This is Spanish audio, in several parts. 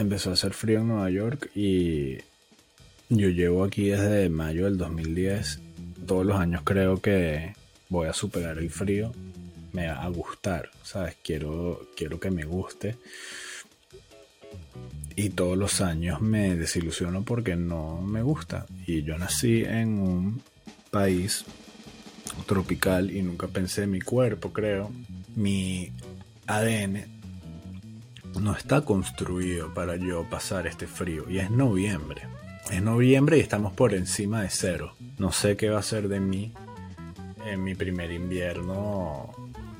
empezó a hacer frío en Nueva York y yo llevo aquí desde mayo del 2010. Todos los años creo que voy a superar el frío. Me va a gustar, ¿sabes? Quiero, quiero que me guste. Y todos los años me desilusiono porque no me gusta. Y yo nací en un país tropical y nunca pensé en mi cuerpo, creo. Mi ADN no está construido para yo pasar este frío. Y es noviembre. Es noviembre y estamos por encima de cero. No sé qué va a ser de mí en mi primer invierno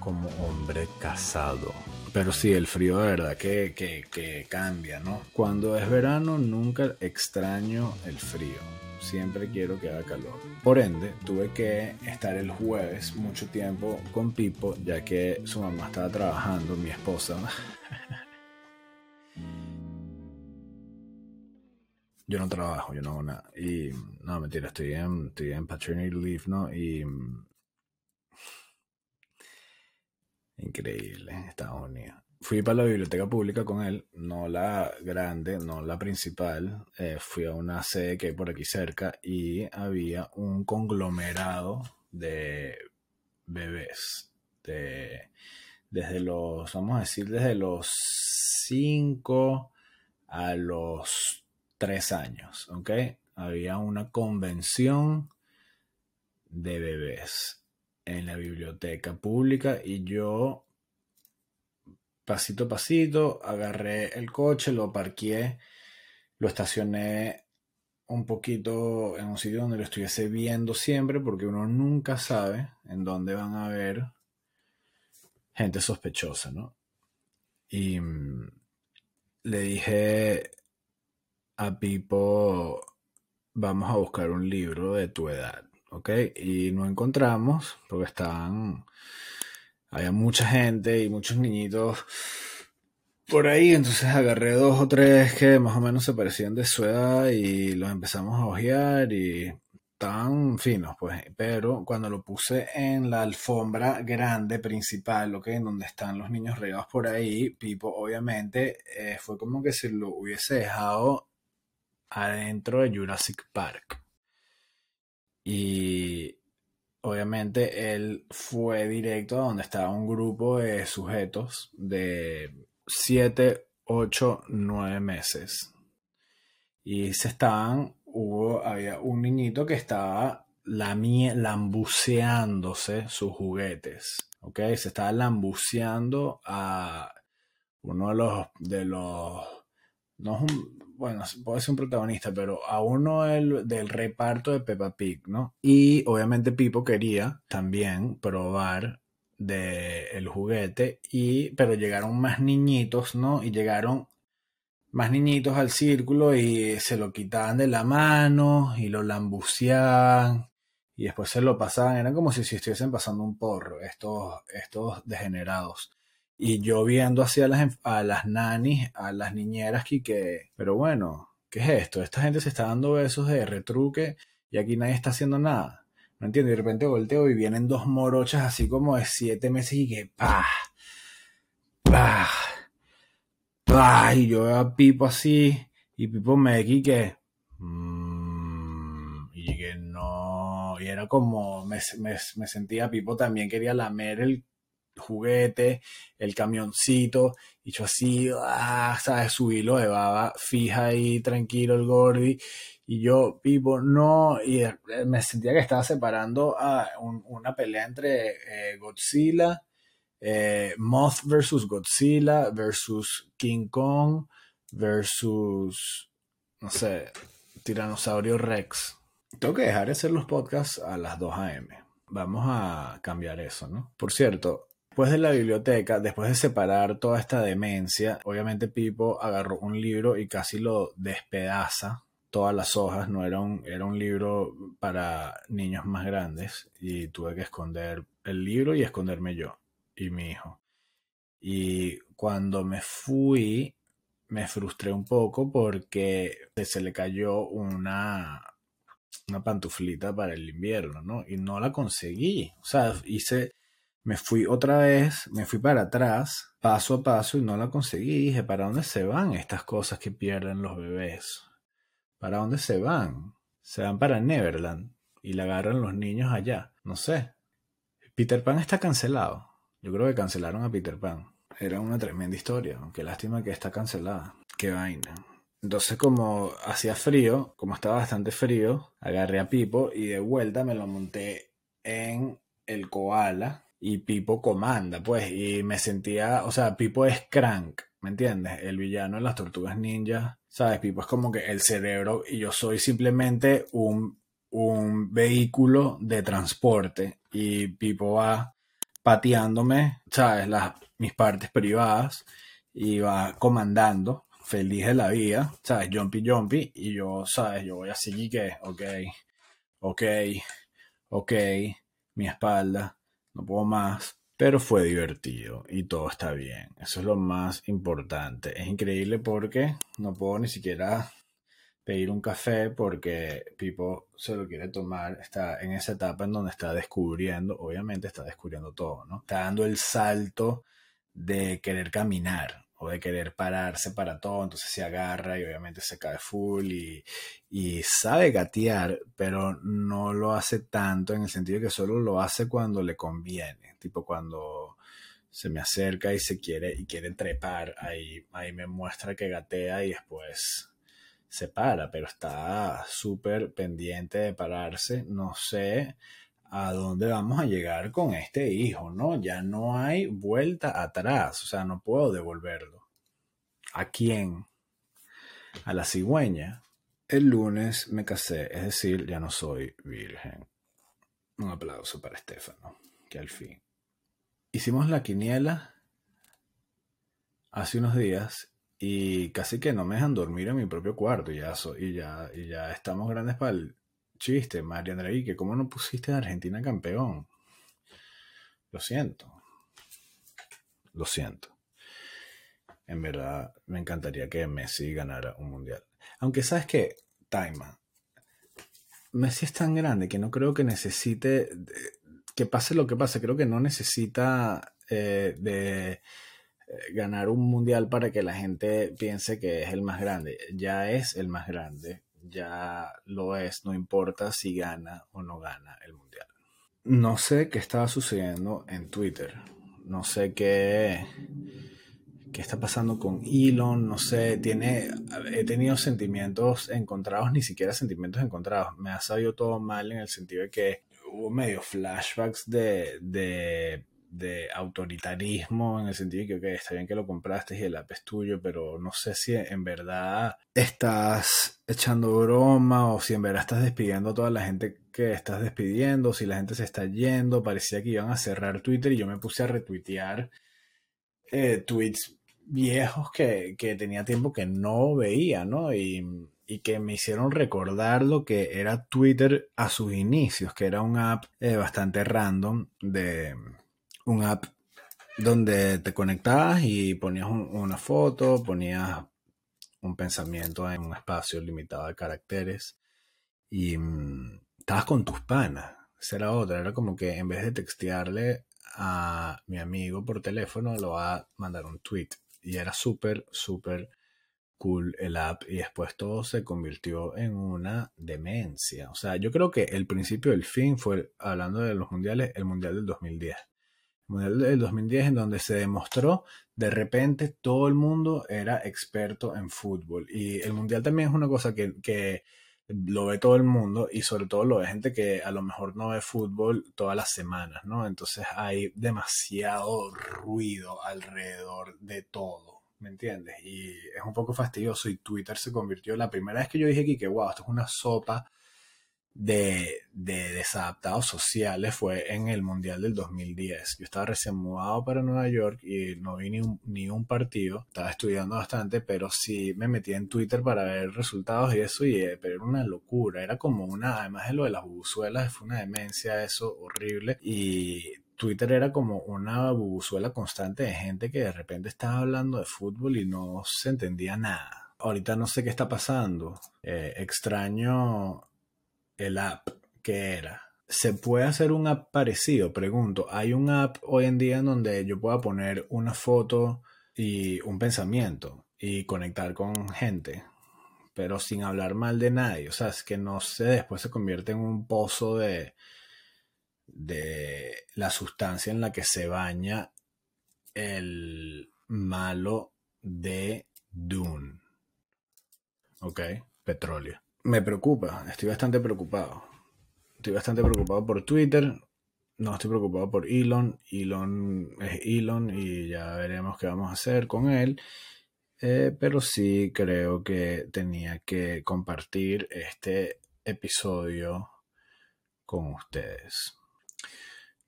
como hombre casado. Pero sí, el frío de verdad que, que, cambia, ¿no? Cuando es verano nunca extraño el frío. Siempre quiero que haga calor. Por ende, tuve que estar el jueves mucho tiempo con Pipo, ya que su mamá estaba trabajando, mi esposa. yo no trabajo, yo no hago nada. Y no, mentira, estoy en, estoy en paternity leave, ¿no? Y. Increíble, Estados Unidos. Fui para la biblioteca pública con él, no la grande, no la principal. Eh, fui a una sede que hay por aquí cerca y había un conglomerado de bebés. De, desde los, vamos a decir, desde los 5 a los tres años, ¿ok? Había una convención de bebés en la biblioteca pública y yo, pasito a pasito, agarré el coche, lo parqué, lo estacioné un poquito en un sitio donde lo estuviese viendo siempre, porque uno nunca sabe en dónde van a haber gente sospechosa, ¿no? Y mm, le dije, a Pipo, vamos a buscar un libro de tu edad, ¿ok? Y no encontramos, porque estaban, había mucha gente y muchos niñitos por ahí, entonces agarré dos o tres que más o menos se parecían de su edad y los empezamos a ojear y estaban finos, pues, pero cuando lo puse en la alfombra grande principal, ¿ok? En donde están los niños regados por ahí, Pipo obviamente eh, fue como que si lo hubiese dejado adentro de Jurassic Park. Y obviamente él fue directo a donde estaba un grupo de sujetos de 7, 8, 9 meses. Y se estaban, hubo, había un niñito que estaba lambuceándose sus juguetes. ¿Ok? Se estaba lambuceando a uno de los, de los, no es un, bueno, puede ser un protagonista, pero a uno del, reparto de Peppa Pig, ¿no? Y obviamente Pipo quería también probar del el juguete, y, pero llegaron más niñitos, ¿no? Y llegaron más niñitos al círculo y se lo quitaban de la mano y lo lambuceaban y después se lo pasaban, eran como si, si estuviesen pasando un porro, estos, estos degenerados. Y yo viendo así a las, a las nanis, a las niñeras que, pero bueno, ¿qué es esto? Esta gente se está dando besos de retruque y aquí nadie está haciendo nada. No entiendo, y de repente volteo y vienen dos morochas así como de siete meses y que pa, pa, pa, y yo veo a Pipo así y Pipo me di que, mmm, y que no, y era como, me, me, me sentía Pipo también quería lamer el juguete, el camioncito, y yo así, ah, ¿sabes? Subirlo de baba, fija ahí, tranquilo el Gordy, y yo, Pipo, no, y eh, me sentía que estaba separando a una pelea entre eh, Godzilla, eh, Moth versus Godzilla versus King Kong versus, no sé, Tiranosaurio Rex. Tengo que dejar de hacer los podcasts a las 2 a.m. Vamos a cambiar eso, ¿no? Por cierto, Después de la biblioteca, después de separar toda esta demencia, obviamente Pipo agarró un libro y casi lo despedaza todas las hojas, no era un, era un libro para niños más grandes y tuve que esconder el libro y esconderme yo y mi hijo. Y cuando me fui, me frustré un poco porque se le cayó una, una pantuflita para el invierno, ¿no? Y no la conseguí. O sea, hice Me fui otra vez, me fui para atrás, paso a paso, y no la conseguí. Dije, ¿para dónde se van estas cosas que pierden los bebés? ¿Para dónde se van? Se van para Neverland y la agarran los niños allá. No sé. Peter Pan está cancelado. Yo creo que cancelaron a Peter Pan. Era una tremenda historia, aunque lástima que está cancelada. Qué vaina. Entonces, como hacía frío, como estaba bastante frío, agarré a Pipo y de vuelta me lo monté en el koala y Pipo comanda, pues, y me sentía, o sea, Pipo es Crank, ¿me entiendes? El villano de las tortugas ninja, ¿sabes? Pipo es como que el cerebro y yo soy simplemente un, un vehículo de transporte y Pipo va pateándome, ¿sabes? Las, mis partes privadas y va comandando feliz de la vida, ¿sabes? Jumpy, jumpy, y yo, ¿sabes? Yo voy así que, ok, ok, ok, mi espalda, no puedo más, pero fue divertido y todo está bien. Eso es lo más importante. Es increíble porque no puedo ni siquiera pedir un café porque Pipo se lo quiere tomar, está en esa etapa en donde está descubriendo, obviamente está descubriendo todo, ¿no? Está dando el salto de querer caminar, de querer pararse para todo, entonces se agarra y obviamente se cae full y, y sabe gatear, pero no lo hace tanto en el sentido que solo lo hace cuando le conviene, tipo cuando se me acerca y se quiere y quiere trepar, ahí, ahí me muestra que gatea y después se para, pero está súper pendiente de pararse, no sé a dónde vamos a llegar con este hijo, ¿no? Ya no hay vuelta atrás, o sea, no puedo devolverlo. ¿A quién? A la cigüeña. El lunes me casé, es decir, ya no soy virgen. Un aplauso para Estefano, que al fin. Hicimos la quiniela hace unos días y casi que no me dejan dormir en mi propio cuarto y ya, y ya, y ya estamos grandes para el chiste, María que ¿cómo no pusiste a Argentina campeón? Lo siento. Lo siento. En verdad, me encantaría que Messi ganara un mundial. Aunque sabes que, Taima, Messi es tan grande que no creo que necesite que pase lo que pase. Creo que no necesita eh, de eh, ganar un mundial para que la gente piense que es el más grande. Ya es el más grande ya lo es, no importa si gana o no gana el mundial. No sé qué estaba sucediendo en Twitter, no sé qué, qué está pasando con Elon, no sé, tiene, he tenido sentimientos encontrados, ni siquiera sentimientos encontrados, me ha salido todo mal en el sentido de que hubo medio flashbacks de, de de autoritarismo en el sentido de que está bien que lo compraste y el app es tuyo, pero no sé si en verdad estás echando broma o si en verdad estás despidiendo a toda la gente que estás despidiendo, si la gente se está yendo, parecía que iban a cerrar Twitter y yo me puse a retuitear eh, tweets viejos que, tenía tiempo que no veía, ¿no? Y, que me hicieron recordar lo que era Twitter a sus inicios, que era un app eh, bastante random de un app donde te conectabas y ponías una foto, ponías un pensamiento en un espacio limitado de caracteres y mm, estabas con tus panas. Esa era otra, era como que en vez de textearle a mi amigo por teléfono, lo va a mandar un tweet. Y era súper, súper cool el app y después todo se convirtió en una demencia. O sea, yo creo que el principio del fin fue, hablando de los mundiales, el mundial del 2010. Mundial del 2010 en donde se demostró de repente todo el mundo era experto en fútbol y el mundial también es una cosa que, lo ve todo el mundo y sobre todo lo ve gente que a lo mejor no ve fútbol todas las semanas, ¿no? Entonces hay demasiado ruido alrededor de todo, ¿me entiendes? Y es un poco fastidioso y Twitter se convirtió, la primera vez que yo dije aquí que, wow, esto es una sopa de, desadaptados sociales fue en el Mundial del 2010. Yo estaba recién mudado para Nueva York y no vi ni un, ni un partido. Estaba estudiando bastante, pero sí me metí en Twitter para ver resultados y eso, y, eh, pero era una locura. Era como una, además de lo de las bubuzuelas, fue una demencia eso horrible. Y Twitter era como una bubuzuela constante de gente que de repente estaba hablando de fútbol y no se entendía nada. Ahorita no sé qué está pasando. Eh, extraño el app que era. ¿Se puede hacer un app parecido? Pregunto. ¿Hay un app hoy en día en donde yo pueda poner una foto y un pensamiento y conectar con gente, pero sin hablar mal de nadie? O sea, es que no sé, después se convierte en un pozo de, de la sustancia en la que se baña el malo de Dune. Ok, petróleo. Me preocupa, estoy bastante preocupado. Estoy bastante preocupado por Twitter. No estoy preocupado por Elon. Elon es Elon y ya veremos qué vamos a hacer con él. Eh, pero sí creo que tenía que compartir este episodio con ustedes.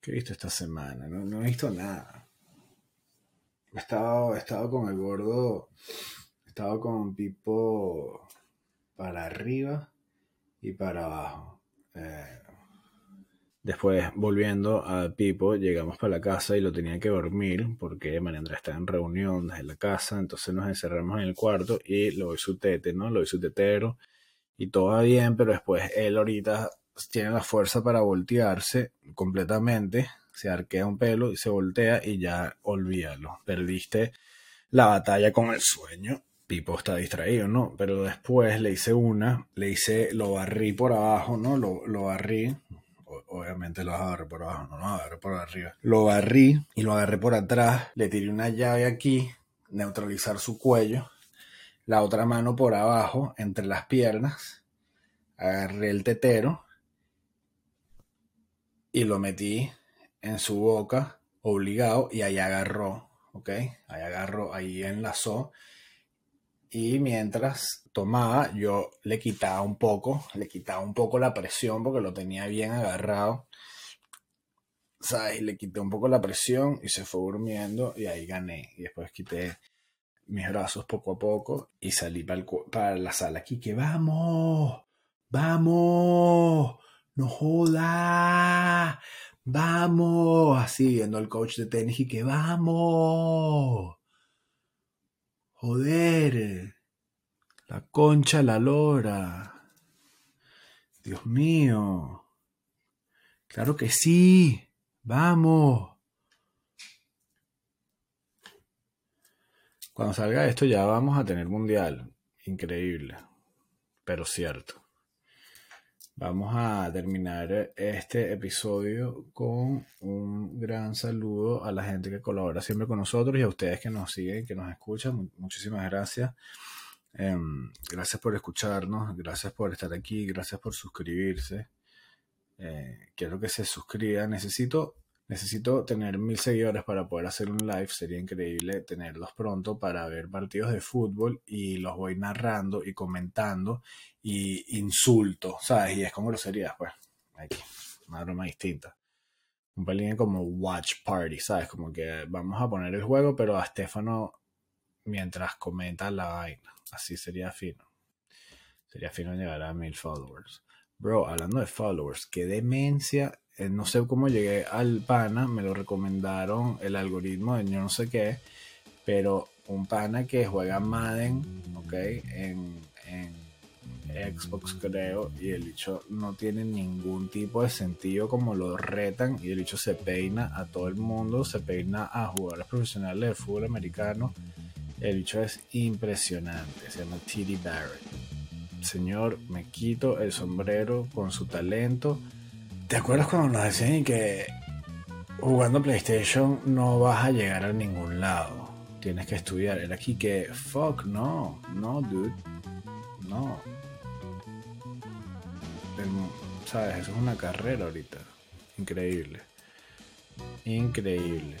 ¿Qué he visto esta semana? No, he visto nada. He estado, he estado con el gordo, he estado con Pipo para arriba y para abajo. Eh, después, volviendo a Pipo, llegamos para la casa y lo tenía que dormir porque María está en reunión desde la casa, entonces nos encerramos en el cuarto y lo doy su tete, ¿no? Lo doy su tetero y todo va bien, pero después él ahorita tiene la fuerza para voltearse completamente, se arquea un pelo y se voltea y ya olvídalo, perdiste la batalla con el sueño. Pipo está distraído, ¿no? Pero después le hice una, le hice, lo barrí por abajo, ¿no? Lo, lo barrí, obviamente lo agarré por abajo, no lo agarré por arriba. Lo barrí y lo agarré por atrás, le tiré una llave aquí, neutralizar su cuello, la otra mano por abajo, entre las piernas, agarré el tetero y lo metí en su boca obligado y ahí agarró, ¿ok? Ahí agarró, ahí enlazó. Y mientras tomaba, yo le quitaba un poco, le quitaba un poco la presión porque lo tenía bien agarrado. ¿Sabes? Le quité un poco la presión y se fue durmiendo y ahí gané. Y después quité mis brazos poco a poco y salí para, para la sala aquí que vamos, vamos, no joda, vamos, así viendo al coach de tenis y que vamos, joder, la concha, la lora, Dios mío, claro que sí, vamos. Cuando salga esto ya vamos a tener mundial. Increíble. Pero cierto. Vamos a terminar este episodio con un gran saludo a la gente que colabora siempre con nosotros y a ustedes que nos siguen, que nos escuchan. Muchísimas gracias. Em, gracias por escucharnos, gracias por estar aquí, gracias por suscribirse. Eh, quiero que se suscriban. Necesito Necesito tener mil seguidores para poder hacer un live. Sería increíble tenerlos pronto para ver partidos de fútbol y los voy narrando y comentando y insulto, ¿sabes? Y es como groserías, pues. Aquí, una broma distinta. Un pelín como watch party, ¿sabes? Como que vamos a poner el juego, pero a Stefano mientras comenta la vaina. Así sería fino. Sería fino llegar a mil followers. Bro, hablando de followers, qué demencia eh, no sé cómo llegué al pana, me lo recomendaron el algoritmo de yo no sé qué, pero un pana que juega Madden, ok, en, Xbox creo, y el dicho no tiene ningún tipo de sentido como lo retan, y el dicho se peina a todo el mundo, se peina a jugadores profesionales de fútbol americano. El dicho es impresionante, se llama T.D. Barrett. Señor, me quito el sombrero con su talento ¿Te acuerdas cuando nos decían que jugando PlayStation no vas a llegar a ningún lado? Tienes que estudiar. Era aquí que, fuck, no, no, dude. No. ¿Sabes? Eso es una carrera ahorita. Increíble. Increíble.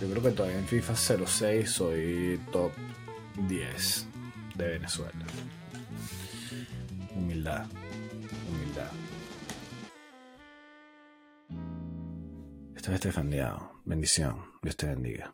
Yo creo que todavía en FIFA 06 soy top 10 de Venezuela. Humildad. Esto es Estefandiado. Bendición. Dios te bendiga.